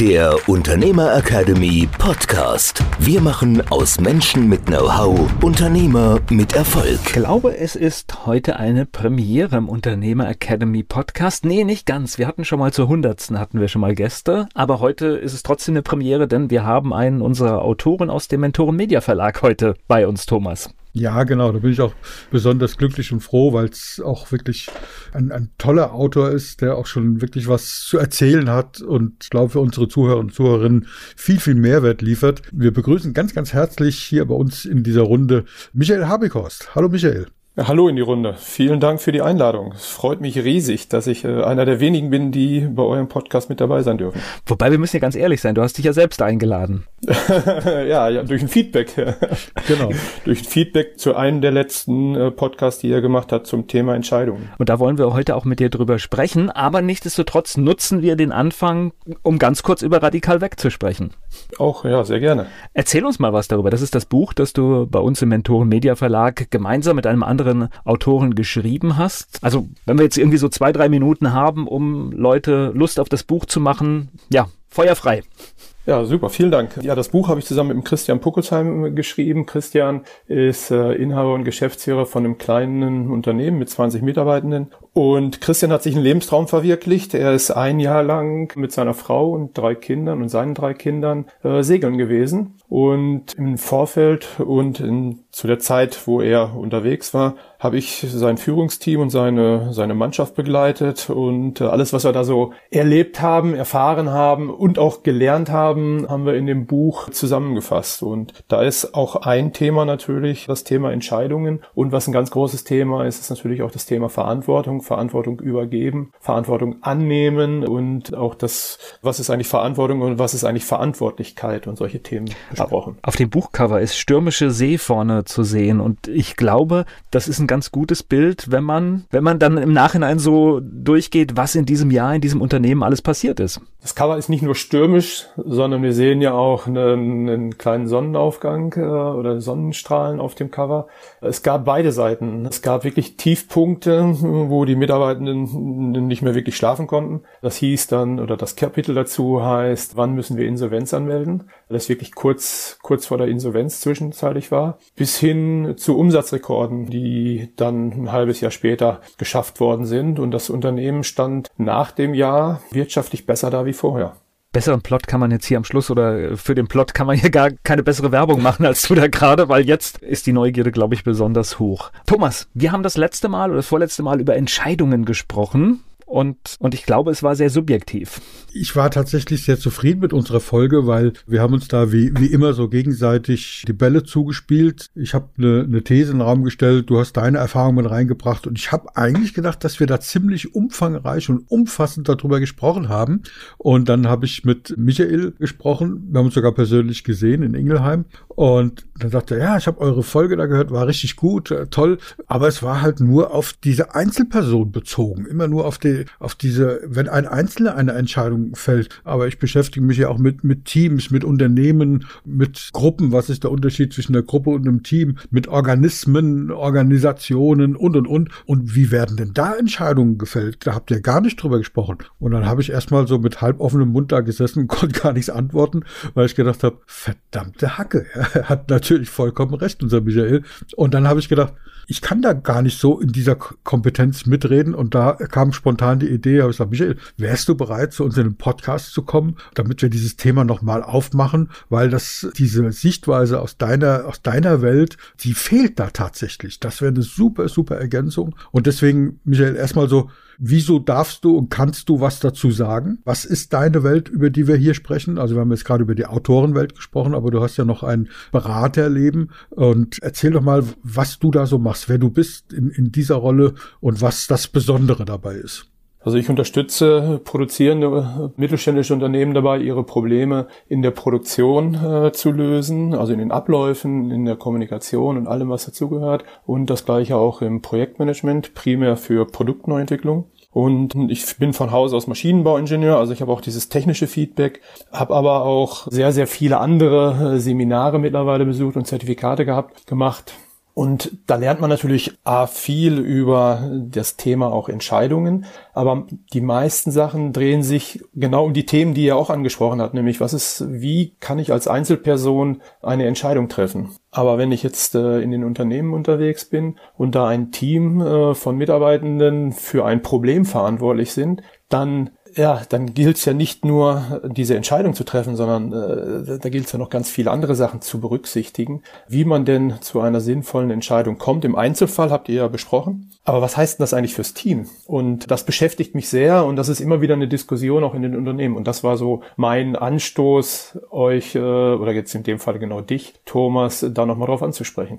der Unternehmer Academy Podcast. Wir machen aus Menschen mit Know-how Unternehmer mit Erfolg. Ich glaube, es ist heute eine Premiere im Unternehmer Academy Podcast. Nee, nicht ganz. Wir hatten schon mal zur hundertsten hatten wir schon mal Gäste, aber heute ist es trotzdem eine Premiere, denn wir haben einen unserer Autoren aus dem Mentoren Media Verlag heute bei uns, Thomas. Ja, genau. Da bin ich auch besonders glücklich und froh, weil es auch wirklich ein, ein toller Autor ist, der auch schon wirklich was zu erzählen hat und ich glaube für unsere Zuhörer und Zuhörerinnen viel, viel Mehrwert liefert. Wir begrüßen ganz, ganz herzlich hier bei uns in dieser Runde Michael Habikhorst. Hallo Michael. Ja, hallo in die Runde. Vielen Dank für die Einladung. Es freut mich riesig, dass ich äh, einer der wenigen bin, die bei eurem Podcast mit dabei sein dürfen. Wobei wir müssen ja ganz ehrlich sein, du hast dich ja selbst eingeladen. ja, ja, durch ein Feedback. genau. durch ein Feedback zu einem der letzten äh, Podcasts, die ihr gemacht habt zum Thema Entscheidungen. Und da wollen wir heute auch mit dir drüber sprechen, aber nichtsdestotrotz nutzen wir den Anfang, um ganz kurz über Radikal wegzusprechen. Auch, ja, sehr gerne. Erzähl uns mal was darüber. Das ist das Buch, das du bei uns im Mentoren Media Verlag gemeinsam mit einem anderen anderen Autoren geschrieben hast. Also wenn wir jetzt irgendwie so zwei, drei Minuten haben, um Leute Lust auf das Buch zu machen, ja, feuerfrei. Ja, super, vielen Dank. Ja, das Buch habe ich zusammen mit dem Christian Puckelsheim geschrieben. Christian ist äh, Inhaber und Geschäftsführer von einem kleinen Unternehmen mit 20 Mitarbeitenden. Und Christian hat sich einen Lebenstraum verwirklicht. Er ist ein Jahr lang mit seiner Frau und drei Kindern und seinen drei Kindern äh, segeln gewesen. Und im Vorfeld und in, zu der Zeit, wo er unterwegs war, habe ich sein Führungsteam und seine, seine Mannschaft begleitet und äh, alles, was wir da so erlebt haben, erfahren haben und auch gelernt haben, haben wir in dem Buch zusammengefasst. Und da ist auch ein Thema natürlich das Thema Entscheidungen und was ein ganz großes Thema ist, ist natürlich auch das Thema Verantwortung, Verantwortung übergeben, Verantwortung annehmen und auch das, was ist eigentlich Verantwortung und was ist eigentlich Verantwortlichkeit und solche Themen besprochen. Auf dem Buchcover ist stürmische See vorne zu sehen und ich glaube, das ist ein ganz gutes Bild, wenn man, wenn man dann im Nachhinein so durchgeht, was in diesem Jahr in diesem Unternehmen alles passiert ist. Das Cover ist nicht nur stürmisch, sondern wir sehen ja auch einen, einen kleinen Sonnenaufgang äh, oder Sonnenstrahlen auf dem Cover. Es gab beide Seiten. Es gab wirklich Tiefpunkte, wo die Mitarbeitenden nicht mehr wirklich schlafen konnten. Das hieß dann, oder das Kapitel dazu heißt, wann müssen wir Insolvenz anmelden? Weil es wirklich kurz, kurz vor der Insolvenz zwischenzeitlich war. Bis hin zu Umsatzrekorden, die dann ein halbes Jahr später geschafft worden sind. Und das Unternehmen stand nach dem Jahr wirtschaftlich besser da wie vorher besseren Plot kann man jetzt hier am Schluss oder für den Plot kann man hier gar keine bessere Werbung machen als du da gerade, weil jetzt ist die Neugierde, glaube ich, besonders hoch. Thomas, wir haben das letzte Mal oder das vorletzte Mal über Entscheidungen gesprochen und, und ich glaube, es war sehr subjektiv. Ich war tatsächlich sehr zufrieden mit unserer Folge, weil wir haben uns da wie, wie immer so gegenseitig die Bälle zugespielt. Ich habe eine, eine These in den Raum gestellt, du hast deine Erfahrungen reingebracht und ich habe eigentlich gedacht, dass wir da ziemlich umfangreich und umfassend darüber gesprochen haben. Und dann habe ich mit Michael gesprochen, wir haben uns sogar persönlich gesehen in Ingelheim und dann sagte er, ja, ich habe eure Folge da gehört, war richtig gut, äh, toll, aber es war halt nur auf diese Einzelperson bezogen, immer nur auf auf diese, wenn ein Einzelner eine Entscheidung fällt, aber ich beschäftige mich ja auch mit, mit Teams, mit Unternehmen, mit Gruppen, was ist der Unterschied zwischen einer Gruppe und einem Team, mit Organismen, Organisationen und und und. Und wie werden denn da Entscheidungen gefällt? Da habt ihr gar nicht drüber gesprochen. Und dann habe ich erstmal so mit halb offenem Mund da gesessen und konnte gar nichts antworten, weil ich gedacht habe, verdammte Hacke. Er hat natürlich vollkommen recht, unser Michael. Und dann habe ich gedacht, ich kann da gar nicht so in dieser Kompetenz mitreden. Und da kam spontan die Idee, habe ich gesagt, Michael, wärst du bereit, zu uns in den Podcast zu kommen, damit wir dieses Thema nochmal aufmachen? Weil das, diese Sichtweise aus deiner, aus deiner Welt, die fehlt da tatsächlich. Das wäre eine super, super Ergänzung. Und deswegen, Michael, erstmal so, Wieso darfst du und kannst du was dazu sagen? Was ist deine Welt, über die wir hier sprechen? Also wir haben jetzt gerade über die Autorenwelt gesprochen, aber du hast ja noch ein Beraterleben. Und erzähl doch mal, was du da so machst, wer du bist in, in dieser Rolle und was das Besondere dabei ist. Also ich unterstütze produzierende mittelständische Unternehmen dabei, ihre Probleme in der Produktion äh, zu lösen, also in den Abläufen, in der Kommunikation und allem, was dazugehört. Und das gleiche auch im Projektmanagement, primär für Produktneuentwicklung. Und ich bin von Hause aus Maschinenbauingenieur, also ich habe auch dieses technische Feedback, habe aber auch sehr, sehr viele andere äh, Seminare mittlerweile besucht und Zertifikate gehabt, gemacht. Und da lernt man natürlich A, viel über das Thema auch Entscheidungen, aber die meisten Sachen drehen sich genau um die Themen, die er auch angesprochen hat, nämlich was ist, wie kann ich als Einzelperson eine Entscheidung treffen? Aber wenn ich jetzt äh, in den Unternehmen unterwegs bin und da ein Team äh, von Mitarbeitenden für ein Problem verantwortlich sind, dann ja, dann gilt es ja nicht nur, diese Entscheidung zu treffen, sondern äh, da gilt es ja noch ganz viele andere Sachen zu berücksichtigen, wie man denn zu einer sinnvollen Entscheidung kommt. Im Einzelfall habt ihr ja besprochen. Aber was heißt denn das eigentlich fürs Team? Und das beschäftigt mich sehr und das ist immer wieder eine Diskussion auch in den Unternehmen. Und das war so mein Anstoß, euch, äh, oder jetzt in dem Fall genau dich, Thomas, da nochmal drauf anzusprechen.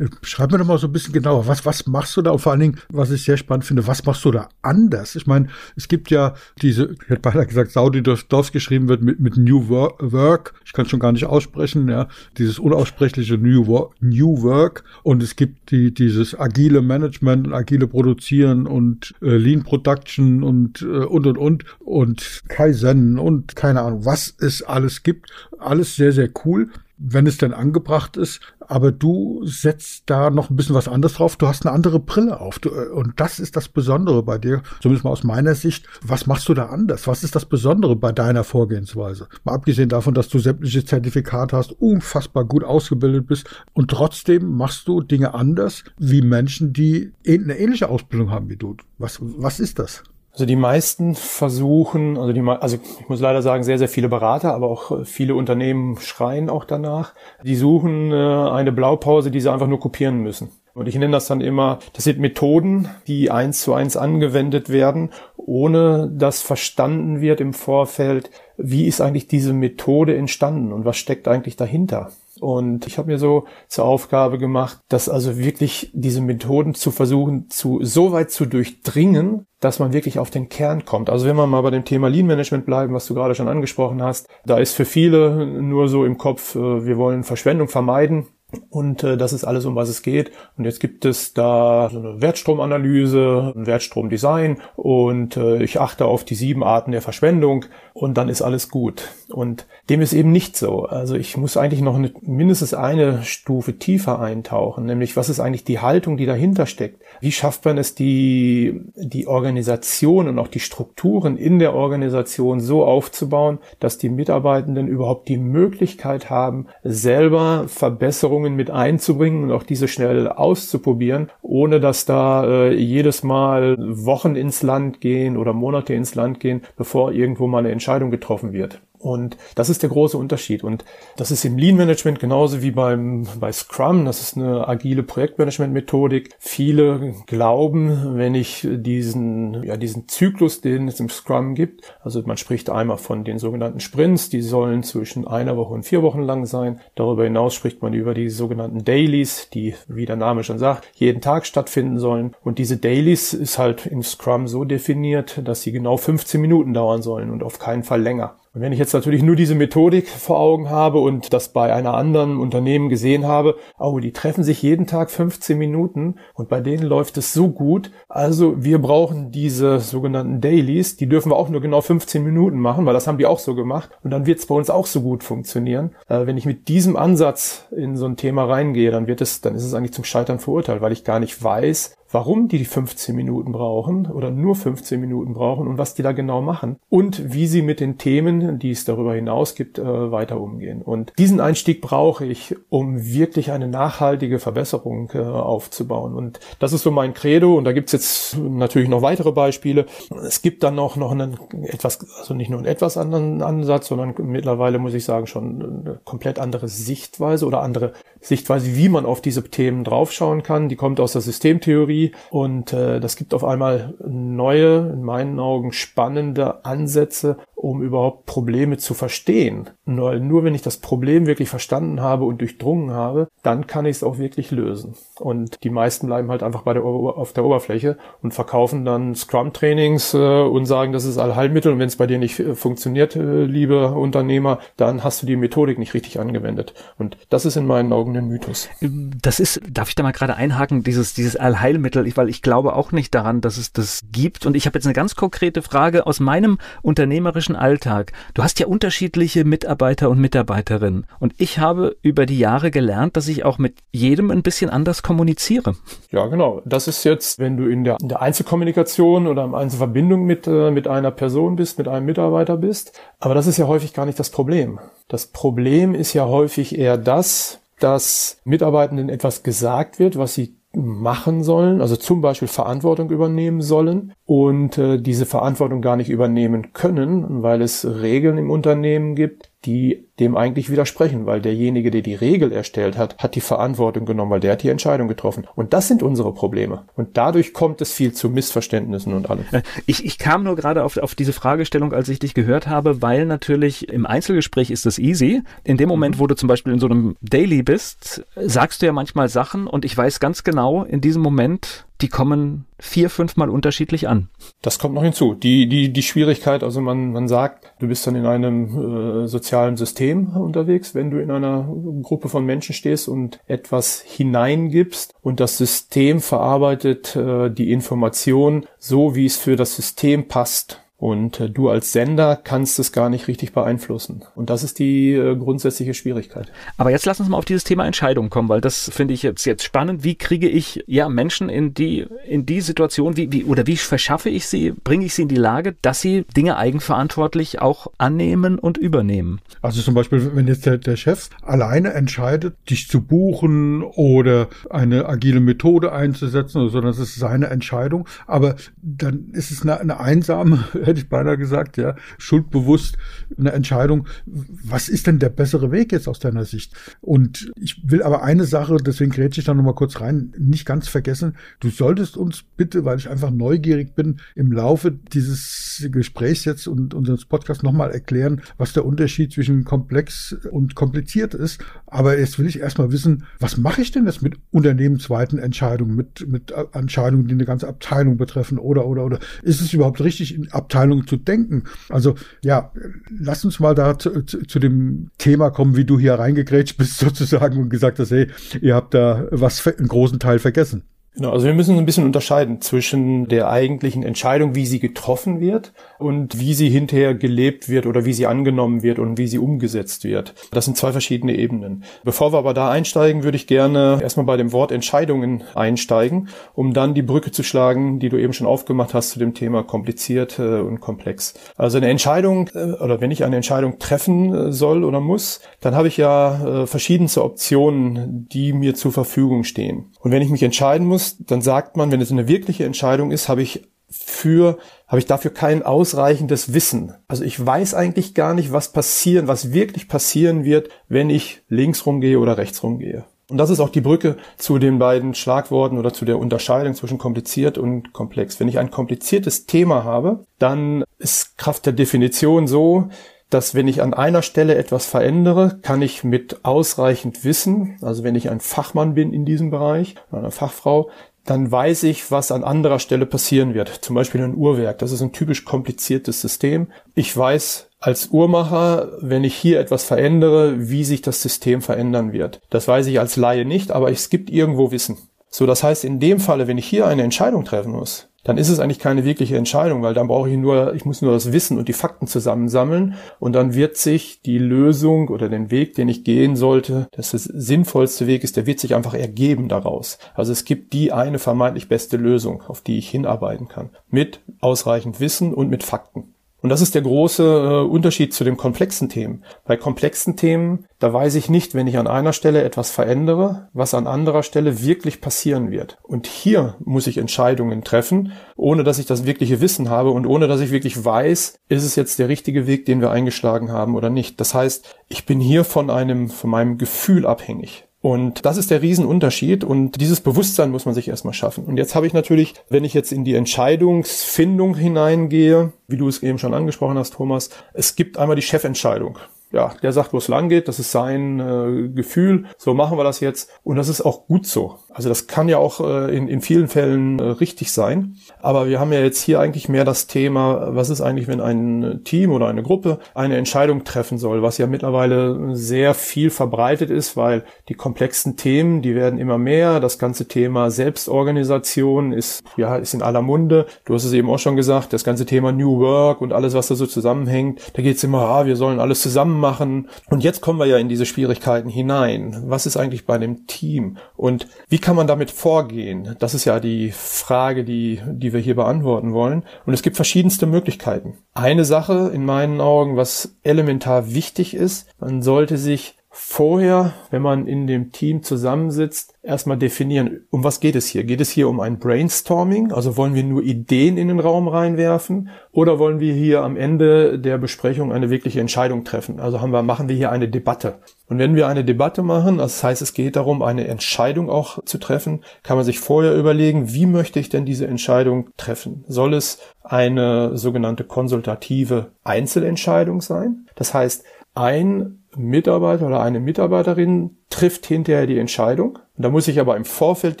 Schreib mir doch mal so ein bisschen genauer, was, was machst du da? Und vor allen Dingen, was ich sehr spannend finde, was machst du da anders? Ich meine, es gibt ja diese, ich hätte beinahe gesagt, Saudi Dorfs geschrieben wird mit, mit New Work. Ich kann es schon gar nicht aussprechen, ja. Dieses unaussprechliche New Work, New Work. Und es gibt die, dieses agile Management und agile Produzieren und äh, Lean Production und, äh, und, und, und. Und Kaizen und keine Ahnung, was es alles gibt. Alles sehr, sehr cool wenn es denn angebracht ist. Aber du setzt da noch ein bisschen was anderes drauf. Du hast eine andere Brille auf. Du, äh, und das ist das Besondere bei dir, zumindest mal aus meiner Sicht. Was machst du da anders? Was ist das Besondere bei deiner Vorgehensweise? Mal abgesehen davon, dass du sämtliche Zertifikate hast, unfassbar gut ausgebildet bist und trotzdem machst du Dinge anders wie Menschen, die eine ähnliche Ausbildung haben wie du. Was, was ist das? Also die meisten versuchen, also die, also ich muss leider sagen, sehr, sehr viele Berater, aber auch viele Unternehmen schreien auch danach. Die suchen äh, eine Blaupause, die sie einfach nur kopieren müssen. Und ich nenne das dann immer, das sind Methoden, die eins zu eins angewendet werden, ohne dass verstanden wird im Vorfeld, wie ist eigentlich diese Methode entstanden und was steckt eigentlich dahinter. Und ich habe mir so zur Aufgabe gemacht, dass also wirklich diese Methoden zu versuchen, zu so weit zu durchdringen, dass man wirklich auf den Kern kommt. Also wenn wir mal bei dem Thema Lean Management bleiben, was du gerade schon angesprochen hast, da ist für viele nur so im Kopf, äh, wir wollen Verschwendung vermeiden. Und äh, das ist alles, um was es geht. Und jetzt gibt es da so eine Wertstromanalyse, ein Wertstromdesign und äh, ich achte auf die sieben Arten der Verschwendung und dann ist alles gut. Und dem ist eben nicht so. Also ich muss eigentlich noch eine, mindestens eine Stufe tiefer eintauchen, nämlich was ist eigentlich die Haltung, die dahinter steckt? Wie schafft man es, die, die Organisation und auch die Strukturen in der Organisation so aufzubauen, dass die Mitarbeitenden überhaupt die Möglichkeit haben, selber Verbesserungen mit einzubringen und auch diese schnell auszuprobieren, ohne dass da äh, jedes Mal Wochen ins Land gehen oder Monate ins Land gehen, bevor irgendwo mal eine Entscheidung getroffen wird. Und das ist der große Unterschied. Und das ist im Lean Management genauso wie beim, bei Scrum. Das ist eine agile Projektmanagement-Methodik. Viele glauben, wenn ich diesen, ja, diesen Zyklus, den es im Scrum gibt, also man spricht einmal von den sogenannten Sprints, die sollen zwischen einer Woche und vier Wochen lang sein. Darüber hinaus spricht man über die sogenannten Dailies, die, wie der Name schon sagt, jeden Tag stattfinden sollen. Und diese Dailies ist halt im Scrum so definiert, dass sie genau 15 Minuten dauern sollen und auf keinen Fall länger. Und wenn ich jetzt natürlich nur diese Methodik vor Augen habe und das bei einer anderen Unternehmen gesehen habe, oh, die treffen sich jeden Tag 15 Minuten und bei denen läuft es so gut. Also wir brauchen diese sogenannten Dailies, die dürfen wir auch nur genau 15 Minuten machen, weil das haben die auch so gemacht. Und dann wird es bei uns auch so gut funktionieren. Äh, wenn ich mit diesem Ansatz in so ein Thema reingehe, dann wird es, dann ist es eigentlich zum Scheitern verurteilt, weil ich gar nicht weiß, warum die die 15 Minuten brauchen oder nur 15 Minuten brauchen und was die da genau machen und wie sie mit den Themen, die es darüber hinaus gibt, äh, weiter umgehen. Und diesen Einstieg brauche ich, um wirklich eine nachhaltige Verbesserung äh, aufzubauen. Und das ist so mein Credo und da gibt's jetzt natürlich noch weitere Beispiele. Es gibt dann auch noch einen etwas, also nicht nur einen etwas anderen Ansatz, sondern mittlerweile muss ich sagen schon eine komplett andere Sichtweise oder andere Sichtweise, wie man auf diese Themen draufschauen kann. Die kommt aus der Systemtheorie und äh, das gibt auf einmal neue, in meinen Augen spannende Ansätze, um überhaupt Probleme zu verstehen. Nur, nur wenn ich das Problem wirklich verstanden habe und durchdrungen habe, dann kann ich es auch wirklich lösen. Und die meisten bleiben halt einfach bei der auf der Oberfläche und verkaufen dann Scrum-Trainings äh, und sagen, das ist Allheilmittel und wenn es bei dir nicht äh, funktioniert, äh, liebe Unternehmer, dann hast du die Methodik nicht richtig angewendet. Und das ist in meinen Augen ein Mythos. Das ist, darf ich da mal gerade einhaken, dieses, dieses Allheilmittel, weil ich glaube auch nicht daran, dass es das gibt. Und ich habe jetzt eine ganz konkrete Frage aus meinem unternehmerischen Alltag. Du hast ja unterschiedliche Mitarbeiter und Mitarbeiterinnen. Und ich habe über die Jahre gelernt, dass ich auch mit jedem ein bisschen anders kommuniziere. Ja, genau. Das ist jetzt, wenn du in der, in der Einzelkommunikation oder in Einzelverbindung mit, äh, mit einer Person bist, mit einem Mitarbeiter bist. Aber das ist ja häufig gar nicht das Problem. Das Problem ist ja häufig eher das, dass Mitarbeitenden etwas gesagt wird, was sie machen sollen, also zum Beispiel Verantwortung übernehmen sollen und äh, diese Verantwortung gar nicht übernehmen können, weil es Regeln im Unternehmen gibt, die dem eigentlich widersprechen, weil derjenige, der die Regel erstellt hat, hat die Verantwortung genommen, weil der hat die Entscheidung getroffen. Und das sind unsere Probleme. Und dadurch kommt es viel zu Missverständnissen und allem. Äh, ich, ich kam nur gerade auf, auf diese Fragestellung, als ich dich gehört habe, weil natürlich im Einzelgespräch ist das easy. In dem Moment, wo du zum Beispiel in so einem Daily bist, sagst du ja manchmal Sachen und ich weiß ganz genau, in diesem Moment die kommen vier, fünfmal unterschiedlich an. Das kommt noch hinzu. Die, die, die Schwierigkeit, also man, man sagt, du bist dann in einem äh, sozialen System unterwegs, wenn du in einer Gruppe von Menschen stehst und etwas hineingibst und das System verarbeitet äh, die Information so, wie es für das System passt. Und äh, du als Sender kannst es gar nicht richtig beeinflussen. Und das ist die äh, grundsätzliche Schwierigkeit. Aber jetzt lass uns mal auf dieses Thema Entscheidung kommen, weil das finde ich jetzt, jetzt spannend. Wie kriege ich ja Menschen in die, in die Situation, wie, wie, oder wie verschaffe ich sie, bringe ich sie in die Lage, dass sie Dinge eigenverantwortlich auch annehmen und übernehmen? Also zum Beispiel, wenn jetzt der, der Chef alleine entscheidet, dich zu buchen oder eine agile Methode einzusetzen, sondern das ist seine Entscheidung. Aber dann ist es eine, eine einsame hätte ich beinahe gesagt, ja, schuldbewusst eine Entscheidung. Was ist denn der bessere Weg jetzt aus deiner Sicht? Und ich will aber eine Sache, deswegen grätsche ich da nochmal kurz rein, nicht ganz vergessen. Du solltest uns bitte, weil ich einfach neugierig bin, im Laufe dieses Gesprächs jetzt und unseres Podcasts nochmal erklären, was der Unterschied zwischen komplex und kompliziert ist. Aber jetzt will ich erstmal wissen, was mache ich denn jetzt mit unternehmensweiten Entscheidungen, mit, mit Entscheidungen, die eine ganze Abteilung betreffen oder, oder, oder. Ist es überhaupt richtig, in Abteilungen Abteilung zu denken. Also ja, lass uns mal da zu, zu, zu dem Thema kommen, wie du hier reingegrätscht bist sozusagen und gesagt hast, hey, ihr habt da was einen großen Teil vergessen. Genau, also wir müssen ein bisschen unterscheiden zwischen der eigentlichen Entscheidung, wie sie getroffen wird und wie sie hinterher gelebt wird oder wie sie angenommen wird und wie sie umgesetzt wird. Das sind zwei verschiedene Ebenen. Bevor wir aber da einsteigen, würde ich gerne erstmal bei dem Wort Entscheidungen einsteigen, um dann die Brücke zu schlagen, die du eben schon aufgemacht hast zu dem Thema kompliziert äh, und komplex. Also eine Entscheidung äh, oder wenn ich eine Entscheidung treffen äh, soll oder muss, dann habe ich ja verschiedenste Optionen, die mir zur Verfügung stehen. Und wenn ich mich entscheiden muss, muss, dann sagt man, wenn es eine wirkliche Entscheidung ist, habe ich für, habe ich dafür kein ausreichendes Wissen. Also ich weiß eigentlich gar nicht, was passieren, was wirklich passieren wird, wenn ich links rumgehe oder rechts rumgehe. Und das ist auch die Brücke zu den beiden Schlagworten oder zu der Unterscheidung zwischen kompliziert und komplex. Wenn ich ein kompliziertes Thema habe, dann ist Kraft der Definition so, dass wenn ich an einer Stelle etwas verändere, kann ich mit ausreichend Wissen, also wenn ich ein Fachmann bin in diesem Bereich, eine Fachfrau, dann weiß ich, was an anderer Stelle passieren wird. Zum Beispiel ein Uhrwerk. Das ist ein typisch kompliziertes System. Ich weiß als Uhrmacher, wenn ich hier etwas verändere, wie sich das System verändern wird. Das weiß ich als Laie nicht, aber es gibt irgendwo Wissen. So, das heißt, in dem Falle, wenn ich hier eine Entscheidung treffen muss, dann ist es eigentlich keine wirkliche Entscheidung, weil dann brauche ich nur, ich muss nur das Wissen und die Fakten zusammensammeln und dann wird sich die Lösung oder den Weg, den ich gehen sollte, dass das sinnvollste Weg ist, der wird sich einfach ergeben daraus. Also es gibt die eine vermeintlich beste Lösung, auf die ich hinarbeiten kann. Mit ausreichend Wissen und mit Fakten. Und das ist der große äh, Unterschied zu den komplexen Themen. Bei komplexen Themen, da weiß ich nicht, wenn ich an einer Stelle etwas verändere, was an anderer Stelle wirklich passieren wird. Und hier muss ich Entscheidungen treffen, ohne dass ich das wirkliche Wissen habe und ohne dass ich wirklich weiß, ist es jetzt der richtige Weg, den wir eingeschlagen haben oder nicht. Das heißt, ich bin hier von einem, von meinem Gefühl abhängig. Und das ist der Riesenunterschied und dieses Bewusstsein muss man sich erstmal schaffen. Und jetzt habe ich natürlich, wenn ich jetzt in die Entscheidungsfindung hineingehe, wie du es eben schon angesprochen hast, Thomas, es gibt einmal die Chefentscheidung ja, der sagt, wo es lang geht, das ist sein äh, Gefühl, so machen wir das jetzt und das ist auch gut so. Also das kann ja auch äh, in, in vielen Fällen äh, richtig sein, aber wir haben ja jetzt hier eigentlich mehr das Thema, was ist eigentlich, wenn ein Team oder eine Gruppe eine Entscheidung treffen soll, was ja mittlerweile sehr viel verbreitet ist, weil die komplexen Themen, die werden immer mehr, das ganze Thema Selbstorganisation ist ja ist in aller Munde. Du hast es eben auch schon gesagt, das ganze Thema New Work und alles, was da so zusammenhängt, da geht es immer, ah, wir sollen alles zusammen machen. Und jetzt kommen wir ja in diese Schwierigkeiten hinein. Was ist eigentlich bei dem Team? Und wie kann man damit vorgehen? Das ist ja die Frage, die, die wir hier beantworten wollen. Und es gibt verschiedenste Möglichkeiten. Eine Sache in meinen Augen, was elementar wichtig ist, man sollte sich vorher, wenn man in dem Team zusammensitzt, erstmal definieren, um was geht es hier? Geht es hier um ein Brainstorming? Also wollen wir nur Ideen in den Raum reinwerfen? Oder wollen wir hier am Ende der Besprechung eine wirkliche Entscheidung treffen? Also haben wir, machen wir hier eine Debatte. Und wenn wir eine Debatte machen, das heißt, es geht darum, eine Entscheidung auch zu treffen, kann man sich vorher überlegen, wie möchte ich denn diese Entscheidung treffen? Soll es eine sogenannte konsultative Einzelentscheidung sein? Das heißt, ein Mitarbeiter oder eine Mitarbeiterin trifft hinterher die Entscheidung. da muss ich aber im Vorfeld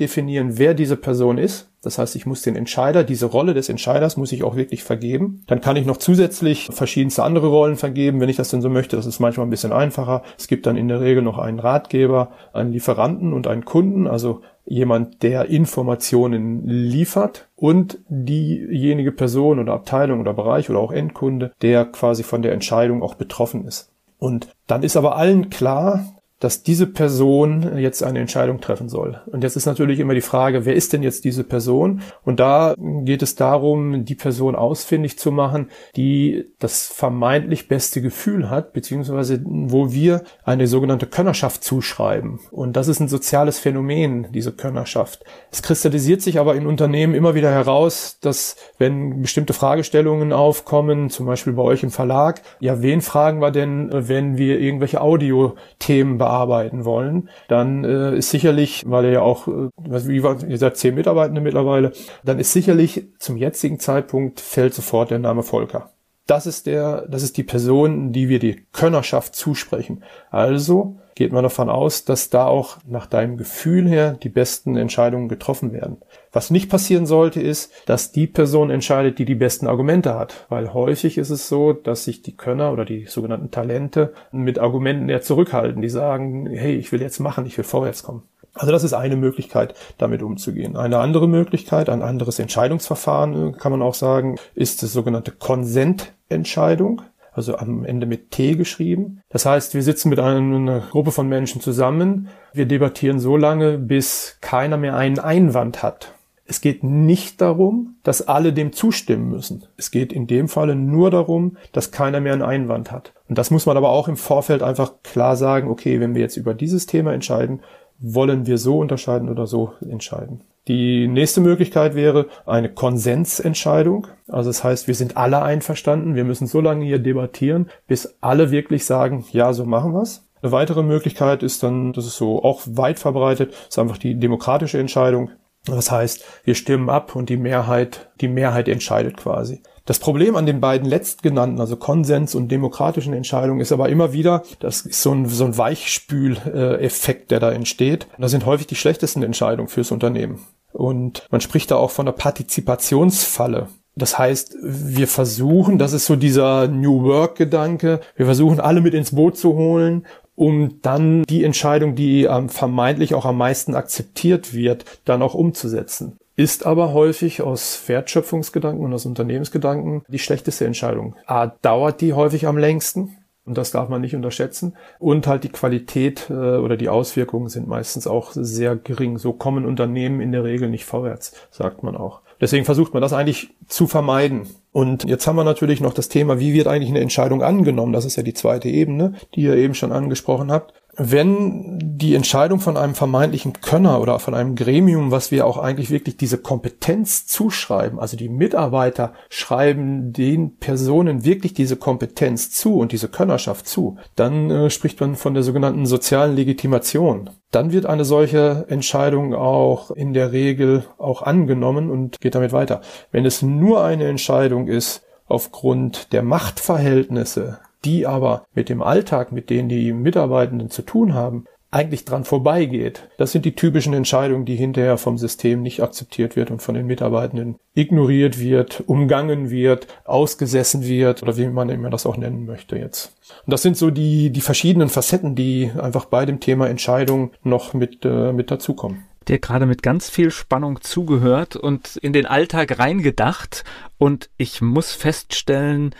definieren, wer diese Person ist. Das heißt, ich muss den Entscheider, diese Rolle des Entscheiders muss ich auch wirklich vergeben. Dann kann ich noch zusätzlich verschiedenste andere Rollen vergeben, wenn ich das denn so möchte. Das ist manchmal ein bisschen einfacher. Es gibt dann in der Regel noch einen Ratgeber, einen Lieferanten und einen Kunden, also jemand, der Informationen liefert und diejenige Person oder Abteilung oder Bereich oder auch Endkunde, der quasi von der Entscheidung auch betroffen ist. Und dann ist aber allen klar, dass diese Person jetzt eine Entscheidung treffen soll. Und jetzt ist natürlich immer die Frage, wer ist denn jetzt diese Person? Und da geht es darum, die Person ausfindig zu machen, die das vermeintlich beste Gefühl hat, beziehungsweise wo wir eine sogenannte Könnerschaft zuschreiben. Und das ist ein soziales Phänomen, diese Könnerschaft. Es kristallisiert sich aber in Unternehmen immer wieder heraus, dass wenn bestimmte Fragestellungen aufkommen, zum Beispiel bei euch im Verlag, ja, wen fragen wir denn, wenn wir irgendwelche Audio-Themen bearbeiten? Bearbeiten wollen, dann äh, ist sicherlich, weil er ja auch, äh, wie seid zehn Mitarbeitende mittlerweile, dann ist sicherlich zum jetzigen Zeitpunkt fällt sofort der Name Volker. Das ist der, das ist die Person, die wir die Könnerschaft zusprechen. Also geht man davon aus, dass da auch nach deinem Gefühl her die besten Entscheidungen getroffen werden. Was nicht passieren sollte, ist, dass die Person entscheidet, die die besten Argumente hat, weil häufig ist es so, dass sich die Könner oder die sogenannten Talente mit Argumenten eher zurückhalten, die sagen, hey, ich will jetzt machen, ich will vorwärts kommen. Also das ist eine Möglichkeit, damit umzugehen. Eine andere Möglichkeit, ein anderes Entscheidungsverfahren, kann man auch sagen, ist das sogenannte Konsententscheidung also am Ende mit T geschrieben. Das heißt, wir sitzen mit einer Gruppe von Menschen zusammen, wir debattieren so lange, bis keiner mehr einen Einwand hat. Es geht nicht darum, dass alle dem zustimmen müssen. Es geht in dem Falle nur darum, dass keiner mehr einen Einwand hat. Und das muss man aber auch im Vorfeld einfach klar sagen, okay, wenn wir jetzt über dieses Thema entscheiden, wollen wir so unterscheiden oder so entscheiden. Die nächste Möglichkeit wäre eine Konsensentscheidung. Also das heißt, wir sind alle einverstanden. Wir müssen so lange hier debattieren, bis alle wirklich sagen, ja, so machen wir's. Eine weitere Möglichkeit ist dann, das ist so auch weit verbreitet, ist einfach die demokratische Entscheidung. Das heißt, wir stimmen ab und die Mehrheit, die Mehrheit entscheidet quasi. Das Problem an den beiden letztgenannten, also Konsens und demokratischen Entscheidungen, ist aber immer wieder, das ist so ein, so ein Weichspüleffekt, der da entsteht. Das sind häufig die schlechtesten Entscheidungen fürs Unternehmen. Und man spricht da auch von der Partizipationsfalle. Das heißt, wir versuchen, das ist so dieser New Work-Gedanke, wir versuchen alle mit ins Boot zu holen, um dann die Entscheidung, die ähm, vermeintlich auch am meisten akzeptiert wird, dann auch umzusetzen ist aber häufig aus Wertschöpfungsgedanken und aus Unternehmensgedanken die schlechteste Entscheidung. A, dauert die häufig am längsten. Und das darf man nicht unterschätzen. Und halt die Qualität äh, oder die Auswirkungen sind meistens auch sehr gering. So kommen Unternehmen in der Regel nicht vorwärts, sagt man auch. Deswegen versucht man das eigentlich zu vermeiden. Und jetzt haben wir natürlich noch das Thema, wie wird eigentlich eine Entscheidung angenommen? Das ist ja die zweite Ebene, die ihr eben schon angesprochen habt. Wenn die Entscheidung von einem vermeintlichen Könner oder von einem Gremium, was wir auch eigentlich wirklich diese Kompetenz zuschreiben, also die Mitarbeiter schreiben den Personen wirklich diese Kompetenz zu und diese Könnerschaft zu, dann äh, spricht man von der sogenannten sozialen Legitimation. Dann wird eine solche Entscheidung auch in der Regel auch angenommen und geht damit weiter. Wenn es nur eine Entscheidung ist, aufgrund der Machtverhältnisse, die aber mit dem Alltag, mit denen die Mitarbeitenden zu tun haben, eigentlich dran vorbeigeht. Das sind die typischen Entscheidungen, die hinterher vom System nicht akzeptiert wird und von den Mitarbeitenden ignoriert wird, umgangen wird, ausgesessen wird oder wie man immer das auch nennen möchte jetzt. Und das sind so die, die verschiedenen Facetten, die einfach bei dem Thema Entscheidung noch mit, äh, mit dazukommen der gerade mit ganz viel Spannung zugehört und in den Alltag reingedacht. Und ich muss feststellen,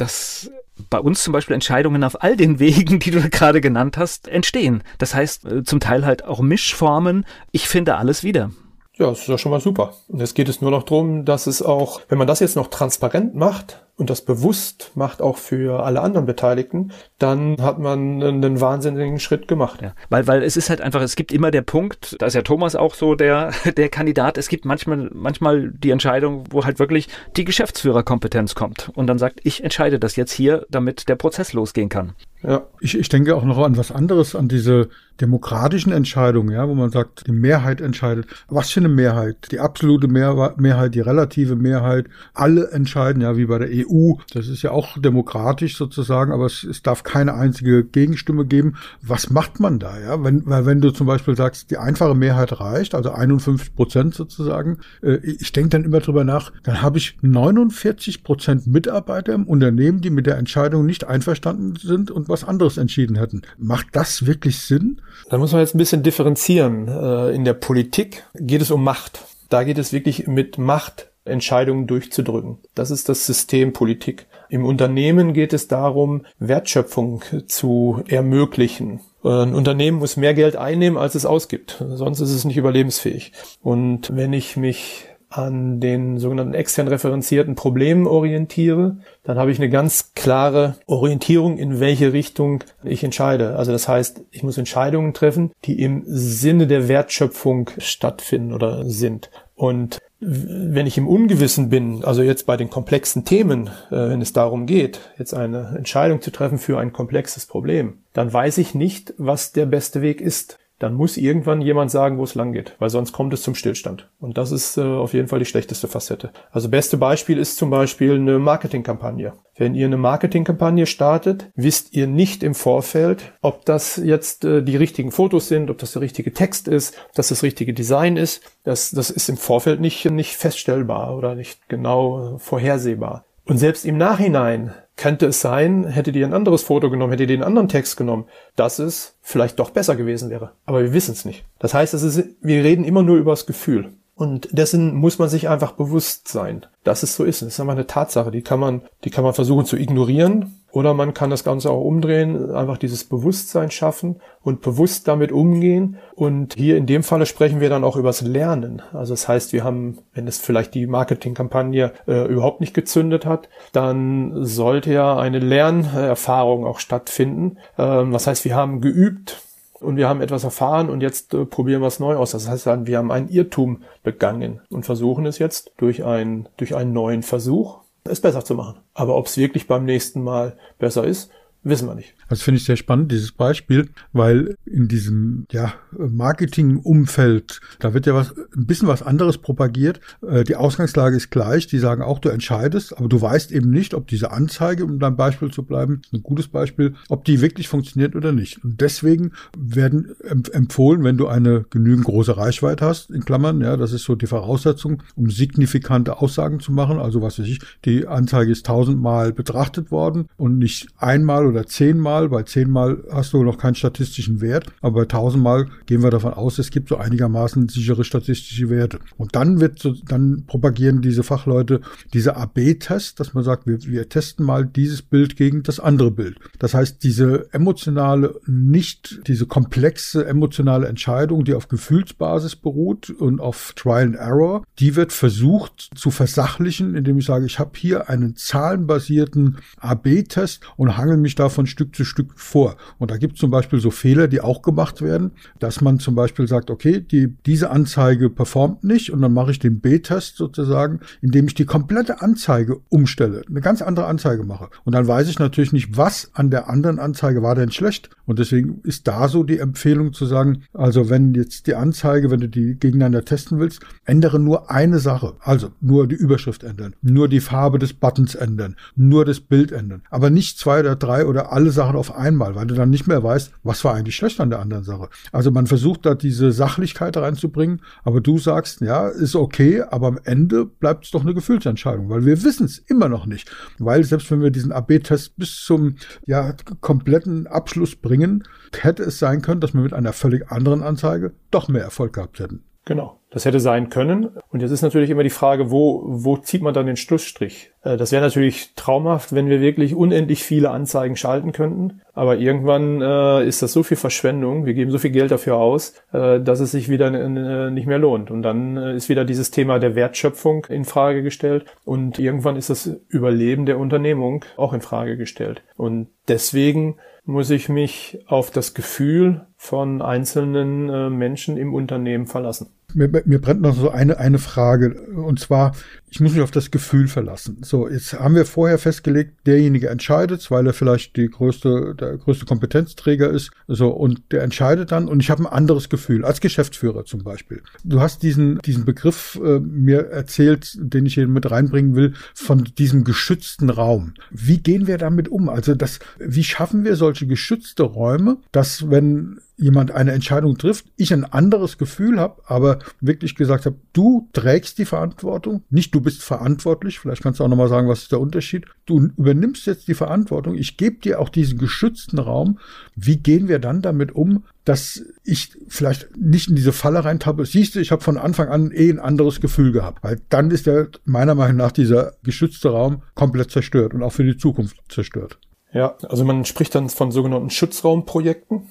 dass bei uns zum Beispiel Entscheidungen auf all den Wegen, die du gerade genannt hast, entstehen. Das heißt, äh, zum Teil halt auch Mischformen. Ich finde alles wieder. Ja, das ist ja schon mal super. Und jetzt geht es nur noch darum, dass es auch, wenn man das jetzt noch transparent macht, und das bewusst macht auch für alle anderen Beteiligten, dann hat man einen wahnsinnigen Schritt gemacht. Ja, weil, weil es ist halt einfach, es gibt immer der Punkt, da ist ja Thomas auch so der, der Kandidat, es gibt manchmal, manchmal die Entscheidung, wo halt wirklich die Geschäftsführerkompetenz kommt und dann sagt, ich entscheide das jetzt hier, damit der Prozess losgehen kann. Ja. Ich, ich denke auch noch an was anderes, an diese demokratischen Entscheidungen, ja, wo man sagt, die Mehrheit entscheidet. Was für eine Mehrheit? Die absolute Mehr Mehrheit, die relative Mehrheit. Alle entscheiden, ja, wie bei der EU. Das ist ja auch demokratisch sozusagen, aber es, es darf keine einzige Gegenstimme geben. Was macht man da, ja? Wenn, wenn du zum Beispiel sagst, die einfache Mehrheit reicht, also 51 Prozent sozusagen, äh, ich denke dann immer drüber nach, dann habe ich 49 Prozent Mitarbeiter im Unternehmen, die mit der Entscheidung nicht einverstanden sind und was anderes entschieden hätten. Macht das wirklich Sinn? Da muss man jetzt ein bisschen differenzieren. Äh, in der Politik geht es um Macht. Da geht es wirklich mit Macht Entscheidungen durchzudrücken. Das ist das System Politik. Im Unternehmen geht es darum, Wertschöpfung zu ermöglichen. Ein Unternehmen muss mehr Geld einnehmen, als es ausgibt. Sonst ist es nicht überlebensfähig. Und wenn ich mich an den sogenannten extern referenzierten Problemen orientiere, dann habe ich eine ganz klare Orientierung, in welche Richtung ich entscheide. Also das heißt, ich muss Entscheidungen treffen, die im Sinne der Wertschöpfung stattfinden oder sind. Und wenn ich im Ungewissen bin, also jetzt bei den komplexen Themen, äh, wenn es darum geht, jetzt eine Entscheidung zu treffen für ein komplexes Problem, dann weiß ich nicht, was der beste Weg ist dann muss irgendwann jemand sagen, wo es lang geht, weil sonst kommt es zum Stillstand. Und das ist äh, auf jeden Fall die schlechteste Facette. Also beste Beispiel ist zum Beispiel eine Marketingkampagne. Wenn ihr eine Marketingkampagne startet, wisst ihr nicht im Vorfeld, ob das jetzt äh, die richtigen Fotos sind, ob das der richtige Text ist, ob das das richtige Design ist. Das, das ist im Vorfeld nicht, nicht feststellbar oder nicht genau äh, vorhersehbar. Und selbst im Nachhinein könnte es sein, hätte die ein anderes Foto genommen, hätte die einen anderen Text genommen, dass es vielleicht doch besser gewesen wäre. Aber wir wissen es nicht. Das heißt, es ist, wir reden immer nur über das Gefühl. Und dessen muss man sich einfach bewusst sein, dass es so ist. Das ist einfach eine Tatsache, die kann man, die kann man versuchen zu ignorieren oder man kann das Ganze auch umdrehen, einfach dieses Bewusstsein schaffen und bewusst damit umgehen. Und hier in dem Falle sprechen wir dann auch übers Lernen. Also das heißt, wir haben, wenn es vielleicht die Marketingkampagne äh, überhaupt nicht gezündet hat, dann sollte ja eine Lernerfahrung auch stattfinden. Ähm, das heißt, wir haben geübt, und wir haben etwas erfahren und jetzt äh, probieren wir es neu aus. Das heißt, wir haben einen Irrtum begangen und versuchen es jetzt durch einen, durch einen neuen Versuch es besser zu machen. Aber ob es wirklich beim nächsten Mal besser ist, wissen wir nicht. Das finde ich sehr spannend, dieses Beispiel, weil in diesem ja, Marketing-Umfeld, da wird ja was, ein bisschen was anderes propagiert. Äh, die Ausgangslage ist gleich. Die sagen auch, du entscheidest, aber du weißt eben nicht, ob diese Anzeige, um dein Beispiel zu bleiben, ein gutes Beispiel, ob die wirklich funktioniert oder nicht. Und deswegen werden empfohlen, wenn du eine genügend große Reichweite hast, in Klammern, ja, das ist so die Voraussetzung, um signifikante Aussagen zu machen. Also was weiß ich, die Anzeige ist tausendmal betrachtet worden und nicht einmal oder zehnmal. Bei zehnmal hast du noch keinen statistischen Wert, aber bei tausendmal gehen wir davon aus, es gibt so einigermaßen sichere statistische Werte. Und dann wird so, dann propagieren diese Fachleute diese AB-Test, dass man sagt, wir, wir testen mal dieses Bild gegen das andere Bild. Das heißt, diese emotionale, nicht diese komplexe emotionale Entscheidung, die auf Gefühlsbasis beruht und auf Trial and Error, die wird versucht zu versachlichen, indem ich sage, ich habe hier einen zahlenbasierten AB-Test und hangel mich da von Stück zu Stück vor. Und da gibt es zum Beispiel so Fehler, die auch gemacht werden, dass man zum Beispiel sagt, okay, die, diese Anzeige performt nicht und dann mache ich den B-Test sozusagen, indem ich die komplette Anzeige umstelle, eine ganz andere Anzeige mache. Und dann weiß ich natürlich nicht, was an der anderen Anzeige war denn schlecht. Und deswegen ist da so die Empfehlung zu sagen, also wenn jetzt die Anzeige, wenn du die gegeneinander testen willst, ändere nur eine Sache. Also nur die Überschrift ändern, nur die Farbe des Buttons ändern, nur das Bild ändern. Aber nicht zwei oder drei oder alle Sachen auf einmal, weil du dann nicht mehr weißt, was war eigentlich schlecht an der anderen Sache. Also man versucht da diese Sachlichkeit reinzubringen, aber du sagst, ja, ist okay, aber am Ende bleibt es doch eine Gefühlsentscheidung, weil wir wissen es immer noch nicht. Weil selbst wenn wir diesen AB-Test bis zum ja, kompletten Abschluss bringen, hätte es sein können, dass wir mit einer völlig anderen Anzeige doch mehr Erfolg gehabt hätten. Genau. Das hätte sein können. Und jetzt ist natürlich immer die Frage, wo, wo zieht man dann den Schlussstrich? Äh, das wäre natürlich traumhaft, wenn wir wirklich unendlich viele Anzeigen schalten könnten. Aber irgendwann äh, ist das so viel Verschwendung, wir geben so viel Geld dafür aus, äh, dass es sich wieder äh, nicht mehr lohnt. Und dann äh, ist wieder dieses Thema der Wertschöpfung in Frage gestellt. Und irgendwann ist das Überleben der Unternehmung auch in Frage gestellt. Und deswegen muss ich mich auf das Gefühl von einzelnen Menschen im Unternehmen verlassen. Mir, mir brennt noch so eine, eine Frage. Und zwar, ich muss mich auf das Gefühl verlassen. So, jetzt haben wir vorher festgelegt, derjenige entscheidet, weil er vielleicht die größte, der größte Kompetenzträger ist. So, und der entscheidet dann. Und ich habe ein anderes Gefühl, als Geschäftsführer zum Beispiel. Du hast diesen, diesen Begriff äh, mir erzählt, den ich hier mit reinbringen will, von diesem geschützten Raum. Wie gehen wir damit um? Also das, wie schaffen wir solche geschützte Räume, dass wenn jemand eine Entscheidung trifft, ich ein anderes Gefühl habe, aber wirklich gesagt habe, du trägst die Verantwortung, nicht du bist verantwortlich, vielleicht kannst du auch nochmal sagen, was ist der Unterschied, du übernimmst jetzt die Verantwortung, ich gebe dir auch diesen geschützten Raum, wie gehen wir dann damit um, dass ich vielleicht nicht in diese Falle reintappe. Siehst du, ich habe von Anfang an eh ein anderes Gefühl gehabt, weil dann ist der meiner Meinung nach dieser geschützte Raum komplett zerstört und auch für die Zukunft zerstört. Ja, also man spricht dann von sogenannten Schutzraumprojekten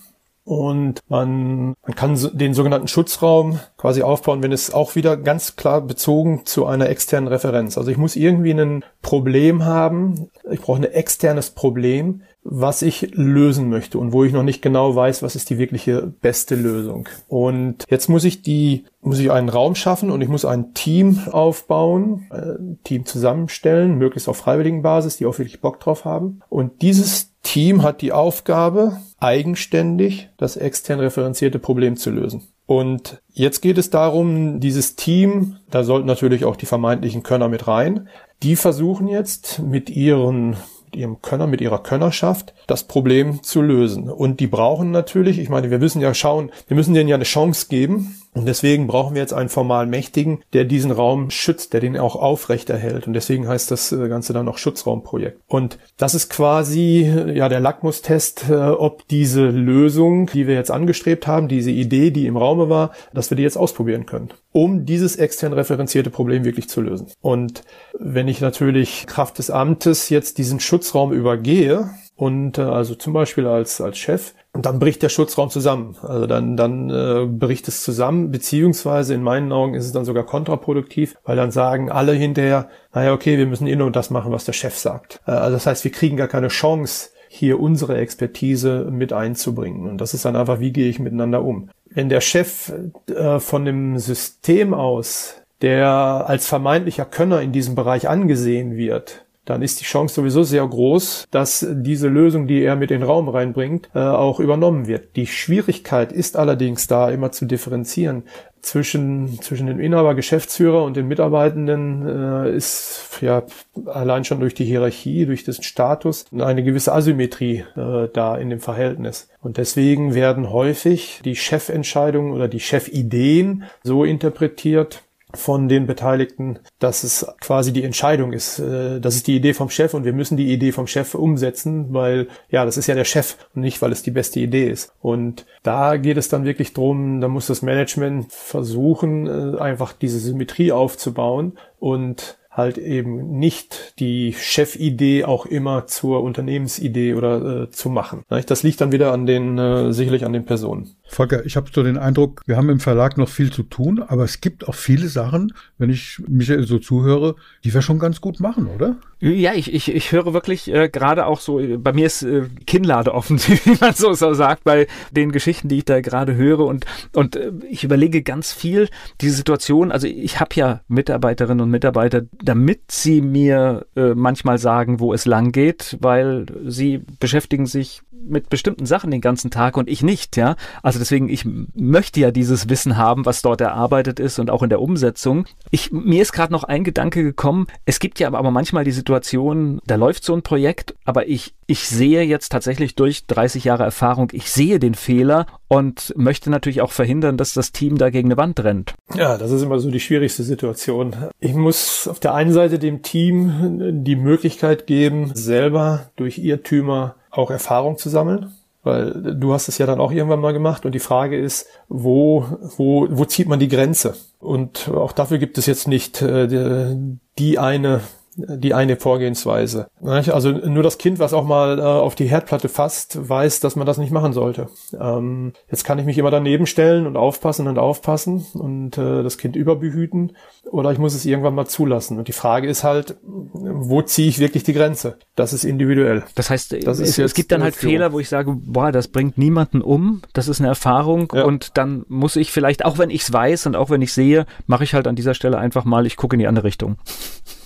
und man, man kann den sogenannten Schutzraum quasi aufbauen, wenn es auch wieder ganz klar bezogen zu einer externen Referenz. Also ich muss irgendwie ein Problem haben, ich brauche ein externes Problem, was ich lösen möchte und wo ich noch nicht genau weiß, was ist die wirkliche beste Lösung. Und jetzt muss ich die, muss ich einen Raum schaffen und ich muss ein Team aufbauen, ein Team zusammenstellen, möglichst auf freiwilligen Basis, die auch wirklich Bock drauf haben. Und dieses Team hat die Aufgabe, eigenständig das extern referenzierte Problem zu lösen. Und jetzt geht es darum, dieses Team, da sollten natürlich auch die vermeintlichen Könner mit rein, die versuchen jetzt mit ihren mit ihrem Könner, mit ihrer Könnerschaft das Problem zu lösen. Und die brauchen natürlich, ich meine, wir müssen ja schauen, wir müssen denen ja eine Chance geben. Und deswegen brauchen wir jetzt einen formal Mächtigen, der diesen Raum schützt, der den auch aufrechterhält. Und deswegen heißt das äh, Ganze dann auch Schutzraumprojekt. Und das ist quasi ja der Lackmustest, äh, ob diese Lösung, die wir jetzt angestrebt haben, diese Idee, die im Raume war, dass wir die jetzt ausprobieren können, um dieses extern referenzierte Problem wirklich zu lösen. Und wenn ich natürlich Kraft des Amtes jetzt diesen Schutzraum übergehe, und äh, also zum Beispiel als als Chef und dann bricht der Schutzraum zusammen. Also dann dann äh, bricht es zusammen, beziehungsweise in meinen Augen ist es dann sogar kontraproduktiv, weil dann sagen alle hinterher, naja okay, wir müssen eh nur das machen, was der Chef sagt. Äh, also das heißt, wir kriegen gar keine Chance hier unsere Expertise mit einzubringen. Und das ist dann einfach, wie gehe ich miteinander um. Wenn der Chef äh, von dem System aus, der als vermeintlicher Könner in diesem Bereich angesehen wird, dann ist die Chance sowieso sehr groß, dass diese Lösung, die er mit in den Raum reinbringt, äh, auch übernommen wird. Die Schwierigkeit ist allerdings da immer zu differenzieren. Zwischen, zwischen dem Inhaber, Geschäftsführer und den Mitarbeitenden äh, ist ja allein schon durch die Hierarchie, durch den Status eine gewisse Asymmetrie äh, da in dem Verhältnis. Und deswegen werden häufig die Chefentscheidungen oder die Chefideen so interpretiert, von den Beteiligten, dass es quasi die Entscheidung ist. Äh, das ist die Idee vom Chef und wir müssen die Idee vom Chef umsetzen, weil ja, das ist ja der Chef und nicht, weil es die beste Idee ist. Und da geht es dann wirklich drum, da muss das Management versuchen, äh, einfach diese Symmetrie aufzubauen und halt eben nicht die Chefidee auch immer zur Unternehmensidee oder äh, zu machen. Das liegt dann wieder an den, äh, sicherlich an den Personen. Volker, ich habe so den Eindruck, wir haben im Verlag noch viel zu tun, aber es gibt auch viele Sachen, wenn ich Michael so zuhöre, die wir schon ganz gut machen, oder? Ja, ich, ich, ich höre wirklich äh, gerade auch so, bei mir ist äh, Kinnlade offen, wie man so, so sagt, bei den Geschichten, die ich da gerade höre und, und äh, ich überlege ganz viel die Situation, also ich habe ja Mitarbeiterinnen und Mitarbeiter, damit sie mir äh, manchmal sagen, wo es lang geht, weil sie beschäftigen sich mit bestimmten Sachen den ganzen Tag und ich nicht, ja. Also deswegen, ich möchte ja dieses Wissen haben, was dort erarbeitet ist und auch in der Umsetzung. Ich, mir ist gerade noch ein Gedanke gekommen. Es gibt ja aber, manchmal die Situation, da läuft so ein Projekt, aber ich, ich sehe jetzt tatsächlich durch 30 Jahre Erfahrung, ich sehe den Fehler und möchte natürlich auch verhindern, dass das Team da gegen eine Wand rennt. Ja, das ist immer so die schwierigste Situation. Ich muss auf der einen Seite dem Team die Möglichkeit geben, selber durch Irrtümer auch Erfahrung zu sammeln, weil du hast es ja dann auch irgendwann mal gemacht und die Frage ist, wo, wo, wo zieht man die Grenze? Und auch dafür gibt es jetzt nicht äh, die eine die eine Vorgehensweise. Also nur das Kind, was auch mal äh, auf die Herdplatte fasst, weiß, dass man das nicht machen sollte. Ähm, jetzt kann ich mich immer daneben stellen und aufpassen und aufpassen und äh, das Kind überbehüten oder ich muss es irgendwann mal zulassen. Und die Frage ist halt, wo ziehe ich wirklich die Grenze? Das ist individuell. Das heißt, das es, es, gibt dann halt Führung. Fehler, wo ich sage, boah, das bringt niemanden um, das ist eine Erfahrung ja. und dann muss ich vielleicht, auch wenn ich es weiß und auch wenn ich sehe, mache ich halt an dieser Stelle einfach mal, ich gucke in die andere Richtung.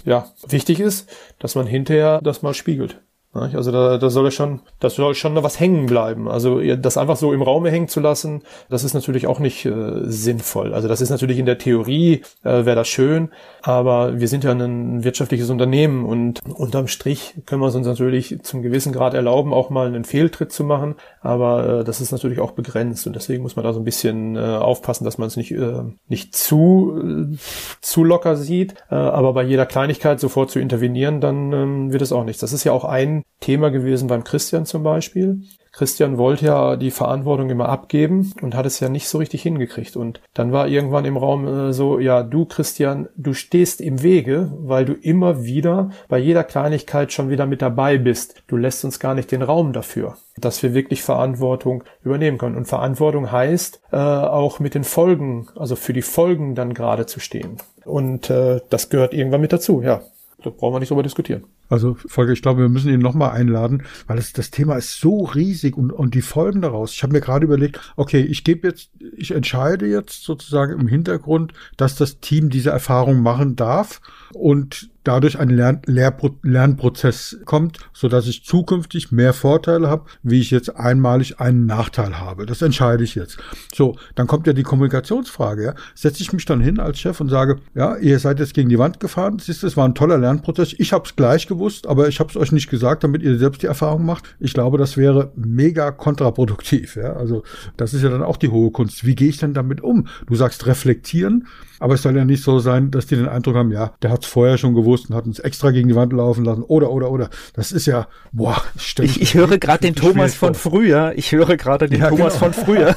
Ja, wichtig ist, dass man hinterher das mal spiegelt. Also da, da soll schon, das soll schon noch was hängen bleiben. Also das einfach so im Raume hängen zu lassen, das ist natürlich auch nicht äh, sinnvoll. Also das ist natürlich in der Theorie äh, wäre das schön, aber wir sind ja ein wirtschaftliches Unternehmen und unterm Strich können wir es uns natürlich zum gewissen Grad erlauben, auch mal einen Fehltritt zu machen. Aber äh, das ist natürlich auch begrenzt und deswegen muss man da so ein bisschen äh, aufpassen, dass man es nicht äh, nicht zu äh, zu locker sieht. Äh, aber bei jeder Kleinigkeit sofort zu intervenieren, dann ähm, wird es auch nichts. Das ist ja auch ein Thema gewesen beim Christian zum Beispiel. Christian wollte ja die Verantwortung immer abgeben und hat es ja nicht so richtig hingekriegt. Und dann war irgendwann im Raum äh, so, ja, du Christian, du stehst im Wege, weil du immer wieder bei jeder Kleinigkeit schon wieder mit dabei bist. Du lässt uns gar nicht den Raum dafür, dass wir wirklich Verantwortung übernehmen können. Und Verantwortung heißt äh, auch mit den Folgen, also für die Folgen dann gerade zu stehen. Und äh, das gehört irgendwann mit dazu, ja. Da brauchen wir nicht drüber diskutieren. Also Volker, ich glaube, wir müssen ihn nochmal einladen, weil es, das Thema ist so riesig und, und die Folgen daraus. Ich habe mir gerade überlegt, okay, ich gebe jetzt, ich entscheide jetzt sozusagen im Hintergrund, dass das Team diese Erfahrung machen darf und dadurch ein Lern Lehrpro Lernprozess kommt, so dass ich zukünftig mehr Vorteile habe, wie ich jetzt einmalig einen Nachteil habe. Das entscheide ich jetzt. So, dann kommt ja die Kommunikationsfrage. Ja? Setze ich mich dann hin als Chef und sage, ja, ihr seid jetzt gegen die Wand gefahren, siehst, es war ein toller Lernprozess. Ich habe es gleich gewusst, aber ich habe es euch nicht gesagt, damit ihr selbst die Erfahrung macht. Ich glaube, das wäre mega kontraproduktiv. Ja? Also das ist ja dann auch die hohe Kunst. Wie gehe ich denn damit um? Du sagst reflektieren. Aber es soll ja nicht so sein, dass die den Eindruck haben, ja, der hat es vorher schon gewusst und hat uns extra gegen die Wand laufen lassen. Oder, oder, oder. Das ist ja, boah, stell Ich, ich höre gerade den Thomas von früher. Ich höre gerade den ja, Thomas genau. von früher.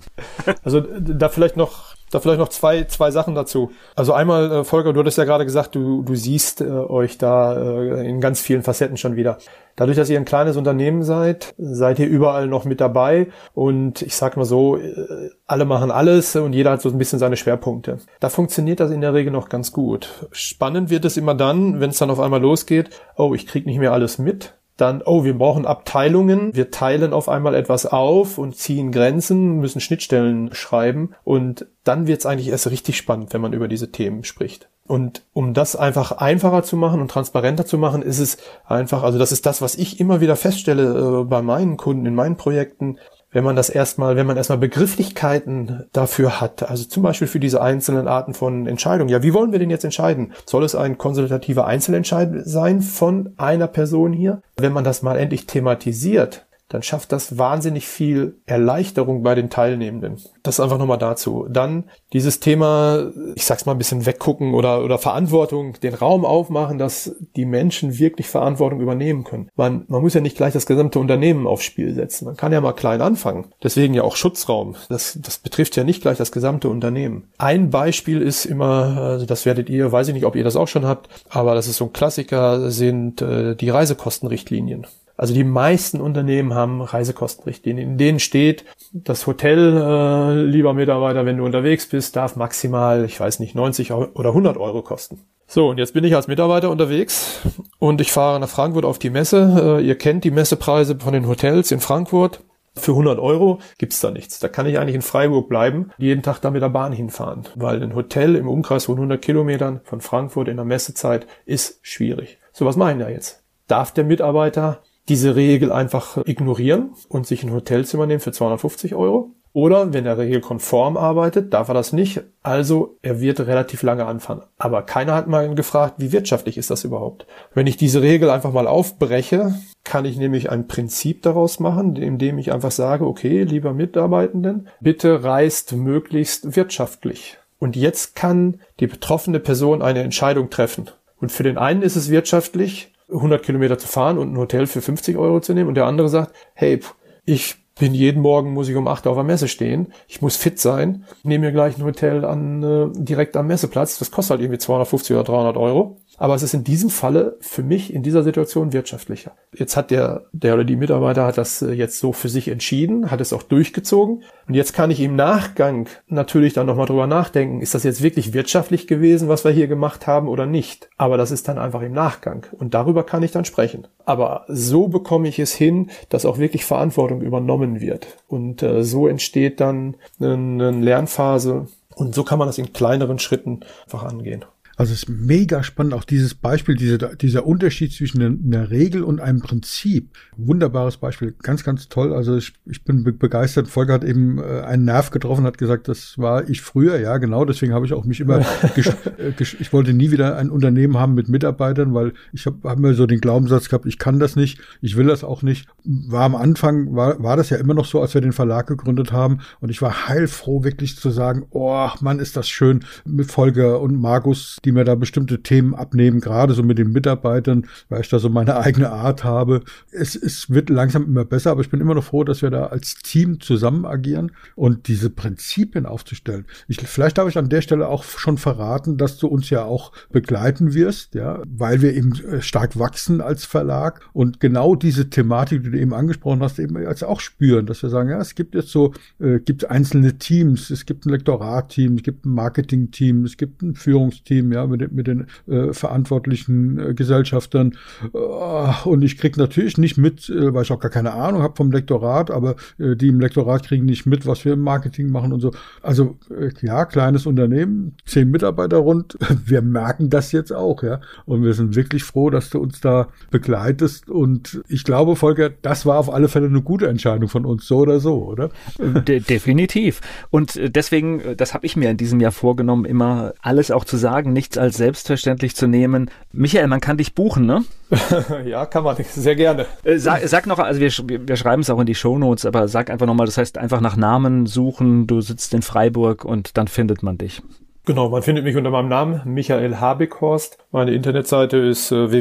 also da vielleicht noch da vielleicht noch zwei, zwei Sachen dazu. Also einmal, äh, Volker, du hattest ja gerade gesagt, du, du siehst äh, euch da äh, in ganz vielen Facetten schon wieder. Dadurch, dass ihr ein kleines Unternehmen seid, seid ihr überall noch mit dabei und ich sag mal so, äh, alle machen alles und jeder hat so ein bisschen seine Schwerpunkte. Da funktioniert das in der Regel noch ganz gut. Spannend wird es immer dann, wenn es dann auf einmal losgeht, oh, ich krieg nicht mehr alles mit dann, oh, wir brauchen Abteilungen, wir teilen auf einmal etwas auf und ziehen Grenzen, müssen Schnittstellen schreiben und dann wird's eigentlich erst richtig spannend, wenn man über diese Themen spricht. Und um das einfach einfacher zu machen und transparenter zu machen, ist es einfach, also das ist das, was ich immer wieder feststelle äh, bei meinen Kunden in meinen Projekten, wenn man das erstmal, wenn man erstmal Begrifflichkeiten dafür hat, also zum Beispiel für diese einzelnen Arten von Entscheidungen. Ja, wie wollen wir denn jetzt entscheiden? Soll es ein konsultativer Einzelentscheid sein von einer Person hier? Wenn man das mal endlich thematisiert, dann schafft das wahnsinnig viel Erleichterung bei den Teilnehmenden. Das einfach nochmal dazu. Dann dieses Thema, ich sag's mal ein bisschen weggucken oder, oder Verantwortung, den Raum aufmachen, dass die Menschen wirklich Verantwortung übernehmen können. Man, man muss ja nicht gleich das gesamte Unternehmen aufs Spiel setzen. Man kann ja mal klein anfangen. Deswegen ja auch Schutzraum. Das, das betrifft ja nicht gleich das gesamte Unternehmen. Ein Beispiel ist immer, also das werdet ihr, weiß ich nicht, ob ihr das auch schon habt, aber das ist so ein Klassiker, sind äh, die Reisekostenrichtlinien. Also die meisten Unternehmen haben Reisekostenrichtlinien, in denen steht, das Hotel, äh, lieber Mitarbeiter, wenn du unterwegs bist, darf maximal, ich weiß nicht, 90 oder 100 Euro kosten. So, und jetzt bin ich als Mitarbeiter unterwegs und ich fahre nach Frankfurt auf die Messe. Äh, ihr kennt die Messepreise von den Hotels in Frankfurt. Für 100 Euro gibt's da nichts. Da kann ich eigentlich in Freiburg bleiben, jeden Tag da mit der Bahn hinfahren, weil ein Hotel im Umkreis von 100 Kilometern von Frankfurt in der Messezeit ist schwierig. So, was machen wir jetzt? Darf der Mitarbeiter diese Regel einfach ignorieren und sich ein Hotelzimmer nehmen für 250 Euro? Oder wenn er regelkonform arbeitet, darf er das nicht. Also er wird relativ lange anfangen. Aber keiner hat mal gefragt, wie wirtschaftlich ist das überhaupt? Wenn ich diese Regel einfach mal aufbreche, kann ich nämlich ein Prinzip daraus machen, indem ich einfach sage, okay, lieber Mitarbeitenden, bitte reist möglichst wirtschaftlich. Und jetzt kann die betroffene Person eine Entscheidung treffen. Und für den einen ist es wirtschaftlich, 100 Kilometer zu fahren und ein Hotel für 50 Euro zu nehmen. Und der andere sagt, hey, ich bin jeden Morgen muss ich um acht auf der Messe stehen. Ich muss fit sein. Nehme mir gleich ein Hotel an äh, direkt am Messeplatz. Das kostet halt irgendwie 250 oder 300 Euro. Aber es ist in diesem Falle für mich in dieser Situation wirtschaftlicher. Jetzt hat der, der oder die Mitarbeiter hat das äh, jetzt so für sich entschieden, hat es auch durchgezogen. Und jetzt kann ich im Nachgang natürlich dann nochmal drüber nachdenken, ist das jetzt wirklich wirtschaftlich gewesen, was wir hier gemacht haben oder nicht? Aber das ist dann einfach im Nachgang. Und darüber kann ich dann sprechen. Aber so bekomme ich es hin, dass auch wirklich Verantwortung übernommen wird. Und äh, so entsteht dann eine, eine Lernphase. Und so kann man das in kleineren Schritten einfach angehen. Also es ist mega spannend, auch dieses Beispiel, dieser, dieser Unterschied zwischen einer Regel und einem Prinzip. Wunderbares Beispiel, ganz, ganz toll. Also ich, ich bin begeistert. Volker hat eben äh, einen Nerv getroffen, hat gesagt, das war ich früher, ja genau, deswegen habe ich auch mich immer, äh, ich wollte nie wieder ein Unternehmen haben mit Mitarbeitern, weil ich habe hab mir so den Glaubenssatz gehabt, ich kann das nicht, ich will das auch nicht. War am Anfang, war, war das ja immer noch so, als wir den Verlag gegründet haben und ich war heilfroh, wirklich zu sagen, oh Mann, ist das schön mit Volker und Markus die mir da bestimmte Themen abnehmen, gerade so mit den Mitarbeitern, weil ich da so meine eigene Art habe. Es, es wird langsam immer besser, aber ich bin immer noch froh, dass wir da als Team zusammen agieren und diese Prinzipien aufzustellen. Ich, vielleicht darf ich an der Stelle auch schon verraten, dass du uns ja auch begleiten wirst, ja, weil wir eben äh, stark wachsen als Verlag und genau diese Thematik, die du eben angesprochen hast, eben jetzt auch spüren, dass wir sagen, ja, es gibt jetzt so, äh, gibt einzelne Teams, es gibt ein Lektorat-Team, es gibt ein Marketing-Team, es gibt ein Führungsteam, ja, mit, mit den äh, verantwortlichen äh, Gesellschaftern. Äh, und ich krieg natürlich nicht mit, äh, weil ich auch gar keine Ahnung habe vom Lektorat, aber äh, die im Lektorat kriegen nicht mit, was wir im Marketing machen und so. Also äh, ja, kleines Unternehmen, zehn Mitarbeiter rund. Wir merken das jetzt auch, ja. Und wir sind wirklich froh, dass du uns da begleitest. Und ich glaube, Volker, das war auf alle Fälle eine gute Entscheidung von uns, so oder so, oder? De definitiv. Und äh, deswegen, äh, das habe ich mir in diesem Jahr vorgenommen, immer alles auch zu sagen, nicht nichts als selbstverständlich zu nehmen. Michael, man kann dich buchen, ne? ja, kann man. Sehr gerne. Äh, sag, sag noch, also wir, wir schreiben es auch in die Shownotes, aber sag einfach nochmal, das heißt einfach nach Namen suchen, du sitzt in Freiburg und dann findet man dich. Genau, man findet mich unter meinem Namen, Michael Habekhorst. Meine Internetseite ist äh,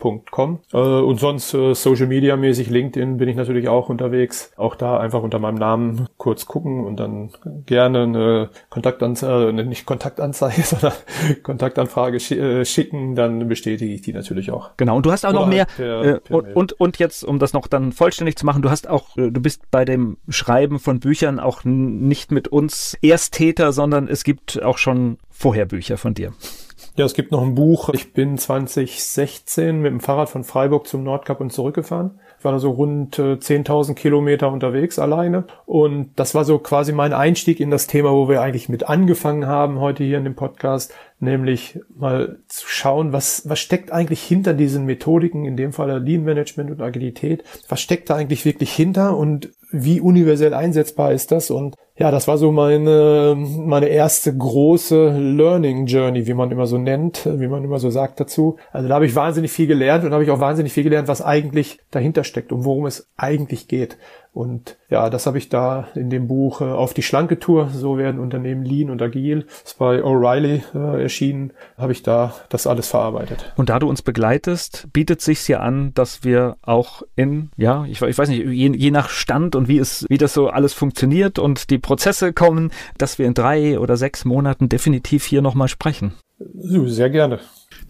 www.habekhorst-consulting.com. Äh, und sonst äh, Social Media mäßig, LinkedIn bin ich natürlich auch unterwegs. Auch da einfach unter meinem Namen kurz gucken und dann gerne eine Kontaktanzeige, äh, nicht Kontaktanzeige, sondern Kontaktanfrage sch äh, schicken, dann bestätige ich die natürlich auch. Genau, und du hast auch Oder noch mehr, per, äh, per und, und, und jetzt, um das noch dann vollständig zu machen, du hast auch, du bist bei dem Schreiben von Büchern auch nicht mit uns Ersttäter, sondern es gibt auch schon vorher Bücher von dir. Ja, es gibt noch ein Buch. Ich bin 2016 mit dem Fahrrad von Freiburg zum Nordkap und zurückgefahren. Ich war da so rund 10.000 äh, Kilometer unterwegs alleine. Und das war so quasi mein Einstieg in das Thema, wo wir eigentlich mit angefangen haben heute hier in dem Podcast, nämlich mal zu schauen, was, was steckt eigentlich hinter diesen Methodiken, in dem Fall Lean Management und Agilität. Was steckt da eigentlich wirklich hinter und wie universell einsetzbar ist das? Und ja, das war so meine, meine erste große Learning Journey, wie man immer so nennt, wie man immer so sagt dazu. Also da habe ich wahnsinnig viel gelernt und habe ich auch wahnsinnig viel gelernt, was eigentlich dahinter steckt und worum es eigentlich geht. Und ja, das habe ich da in dem Buch äh, auf die schlanke Tour, so werden Unternehmen lean und agil, ist bei O'Reilly äh, erschienen, habe ich da das alles verarbeitet. Und da du uns begleitest, bietet sich ja an, dass wir auch in, ja, ich, ich weiß nicht, je, je, nach Stand und wie es, wie das so alles funktioniert und die Prozesse kommen, dass wir in drei oder sechs Monaten definitiv hier nochmal sprechen. Sehr gerne.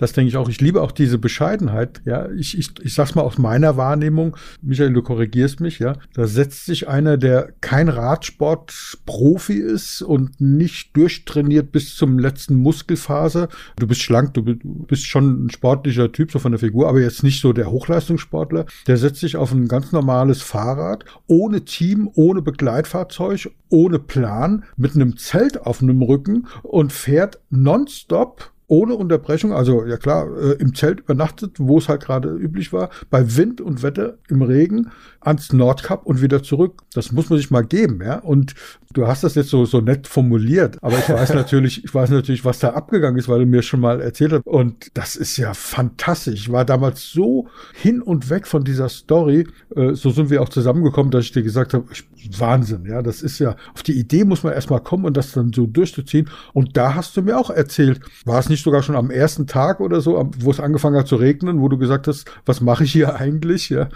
Das denke ich auch. Ich liebe auch diese Bescheidenheit. Ja, ich, ich, ich sag's mal aus meiner Wahrnehmung. Michael, du korrigierst mich, ja. Da setzt sich einer, der kein Radsportprofi ist und nicht durchtrainiert bis zum letzten Muskelphase. Du bist schlank, du bist schon ein sportlicher Typ, so von der Figur, aber jetzt nicht so der Hochleistungssportler. Der setzt sich auf ein ganz normales Fahrrad, ohne Team, ohne Begleitfahrzeug, ohne Plan, mit einem Zelt auf einem Rücken und fährt nonstop ohne Unterbrechung, also ja klar, äh, im Zelt übernachtet, wo es halt gerade üblich war, bei Wind und Wetter im Regen ans Nordkap und wieder zurück. Das muss man sich mal geben, ja. Und du hast das jetzt so, so nett formuliert, aber ich weiß natürlich, ich weiß natürlich, was da abgegangen ist, weil du mir schon mal erzählt hast. Und das ist ja fantastisch. Ich war damals so hin und weg von dieser Story. Äh, so sind wir auch zusammengekommen, dass ich dir gesagt habe, Wahnsinn, ja. Das ist ja, auf die Idee muss man erstmal kommen und das dann so durchzuziehen. Und da hast du mir auch erzählt, war es nicht sogar schon am ersten Tag oder so, wo es angefangen hat zu regnen, wo du gesagt hast, was mache ich hier eigentlich, ja.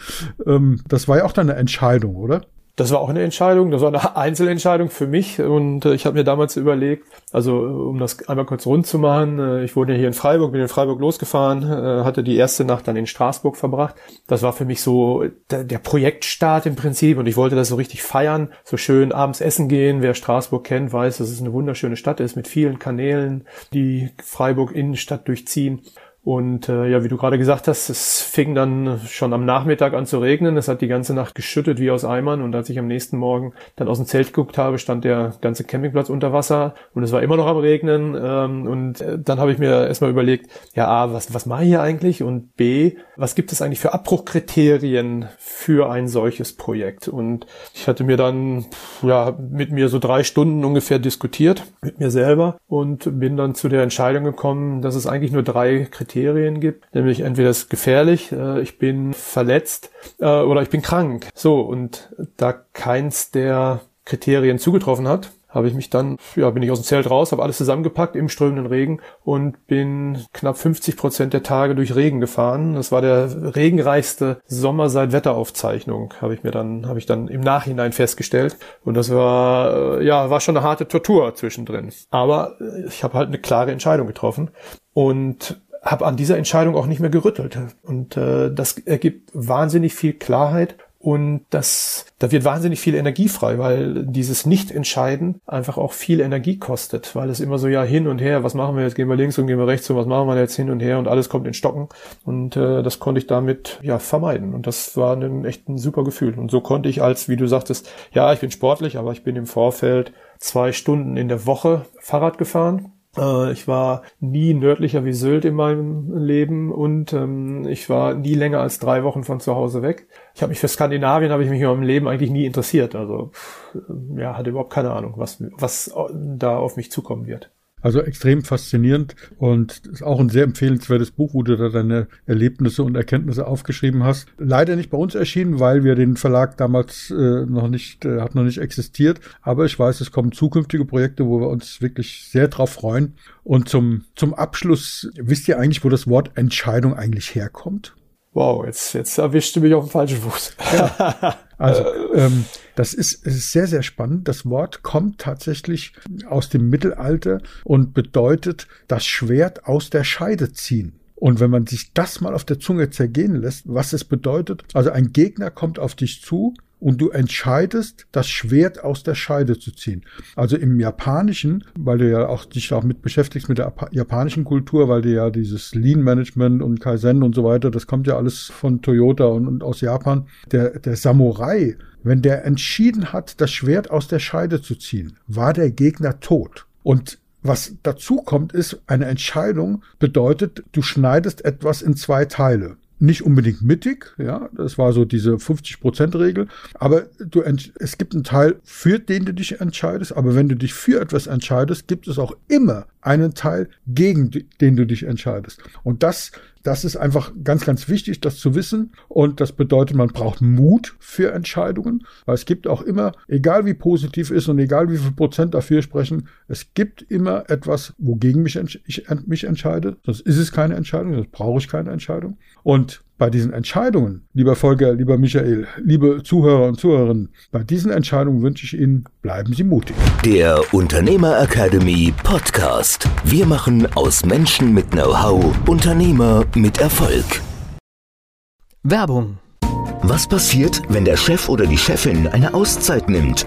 Ähm, das war ja auch dann eine Entscheidung, oder? Das war auch eine Entscheidung, das war eine Einzelentscheidung für mich und äh, ich habe mir damals überlegt, also äh, um das einmal kurz rund zu machen, äh, ich wohne ja hier in Freiburg, bin in Freiburg losgefahren, äh, hatte die erste Nacht dann in Straßburg verbracht. Das war für mich so der, der, Projektstart im Prinzip und ich wollte das so richtig feiern, so schön abends essen gehen. Wer Straßburg kennt, weiß, dass es eine wunderschöne Stadt ist mit vielen Kanälen, die Freiburg Innenstadt durchziehen. Und äh, ja, wie du gerade gesagt hast, es fing dann schon am Nachmittag an zu regnen. Es hat die ganze Nacht geschüttet wie aus Eimern. Und als ich am nächsten Morgen dann aus dem Zelt geguckt habe, stand der ganze Campingplatz unter Wasser und es war immer noch am Regnen. Ähm, und äh, dann habe ich mir erstmal überlegt, ja, A, was, was mache ich hier eigentlich? Und B, was gibt es eigentlich für Abbruchkriterien für ein solches Projekt? Und ich hatte mir dann ja mit mir so drei Stunden ungefähr diskutiert mit mir selber und bin dann zu der Entscheidung gekommen, dass es eigentlich nur drei Kriterien Kriterien gibt, nämlich entweder ist gefährlich, äh, ich bin verletzt äh, oder ich bin krank. So, und da keins der Kriterien zugetroffen hat, habe ich mich dann, ja, bin ich aus dem Zelt raus, habe alles zusammengepackt im strömenden Regen und bin knapp 50 Prozent der Tage durch Regen gefahren. Das war der regenreichste Sommer seit Wetteraufzeichnung, habe ich mir dann, habe ich dann im Nachhinein festgestellt. Und das war, äh, ja, war schon eine harte Tortur zwischendrin. Aber ich habe halt eine klare Entscheidung getroffen. Und habe an dieser Entscheidung auch nicht mehr gerüttelt. Und äh, das ergibt wahnsinnig viel Klarheit und das, da wird wahnsinnig viel Energie frei, weil dieses Nicht-Entscheiden einfach auch viel Energie kostet, weil es immer so ja hin und her, was machen wir jetzt, gehen wir links und gehen wir rechts und was machen wir jetzt? Hin und her und alles kommt in Stocken. Und äh, das konnte ich damit ja vermeiden. Und das war ein echt ein super Gefühl. Und so konnte ich als, wie du sagtest, ja, ich bin sportlich, aber ich bin im Vorfeld zwei Stunden in der Woche Fahrrad gefahren ich war nie nördlicher wie Sylt in meinem Leben und ähm, ich war nie länger als drei Wochen von zu Hause weg. Ich habe mich für Skandinavien habe ich mich in meinem Leben eigentlich nie interessiert. Also ja, hatte überhaupt keine Ahnung, was was da auf mich zukommen wird. Also extrem faszinierend und ist auch ein sehr empfehlenswertes Buch, wo du da deine Erlebnisse und Erkenntnisse aufgeschrieben hast. Leider nicht bei uns erschienen, weil wir den Verlag damals äh, noch nicht, äh, hat noch nicht existiert. Aber ich weiß, es kommen zukünftige Projekte, wo wir uns wirklich sehr drauf freuen. Und zum, zum Abschluss, wisst ihr eigentlich, wo das Wort Entscheidung eigentlich herkommt? Wow, jetzt, jetzt erwischte mich auf den falschen Fuß. Ja. Also, ähm, das ist, ist sehr, sehr spannend. Das Wort kommt tatsächlich aus dem Mittelalter und bedeutet das Schwert aus der Scheide ziehen. Und wenn man sich das mal auf der Zunge zergehen lässt, was es bedeutet, also ein Gegner kommt auf dich zu und du entscheidest, das Schwert aus der Scheide zu ziehen. Also im Japanischen, weil du ja auch dich auch mit beschäftigst mit der japanischen Kultur, weil du ja dieses Lean Management und Kaizen und so weiter, das kommt ja alles von Toyota und, und aus Japan. Der, der Samurai, wenn der entschieden hat, das Schwert aus der Scheide zu ziehen, war der Gegner tot. Und was dazu kommt, ist, eine Entscheidung bedeutet, du schneidest etwas in zwei Teile nicht unbedingt mittig, ja, das war so diese 50-Prozent-Regel, aber du, es gibt einen Teil, für den du dich entscheidest, aber wenn du dich für etwas entscheidest, gibt es auch immer einen Teil, gegen den du dich entscheidest. Und das, das ist einfach ganz, ganz wichtig, das zu wissen. Und das bedeutet, man braucht Mut für Entscheidungen, weil es gibt auch immer, egal wie positiv ist und egal wie viel Prozent dafür sprechen, es gibt immer etwas, wogegen mich ich mich entscheide. Sonst ist es keine Entscheidung, sonst brauche ich keine Entscheidung. Und bei diesen Entscheidungen, lieber Volker, lieber Michael, liebe Zuhörer und Zuhörerinnen, bei diesen Entscheidungen wünsche ich Ihnen, bleiben Sie mutig. Der Unternehmer Academy Podcast. Wir machen aus Menschen mit Know-how Unternehmer mit Erfolg. Werbung. Was passiert, wenn der Chef oder die Chefin eine Auszeit nimmt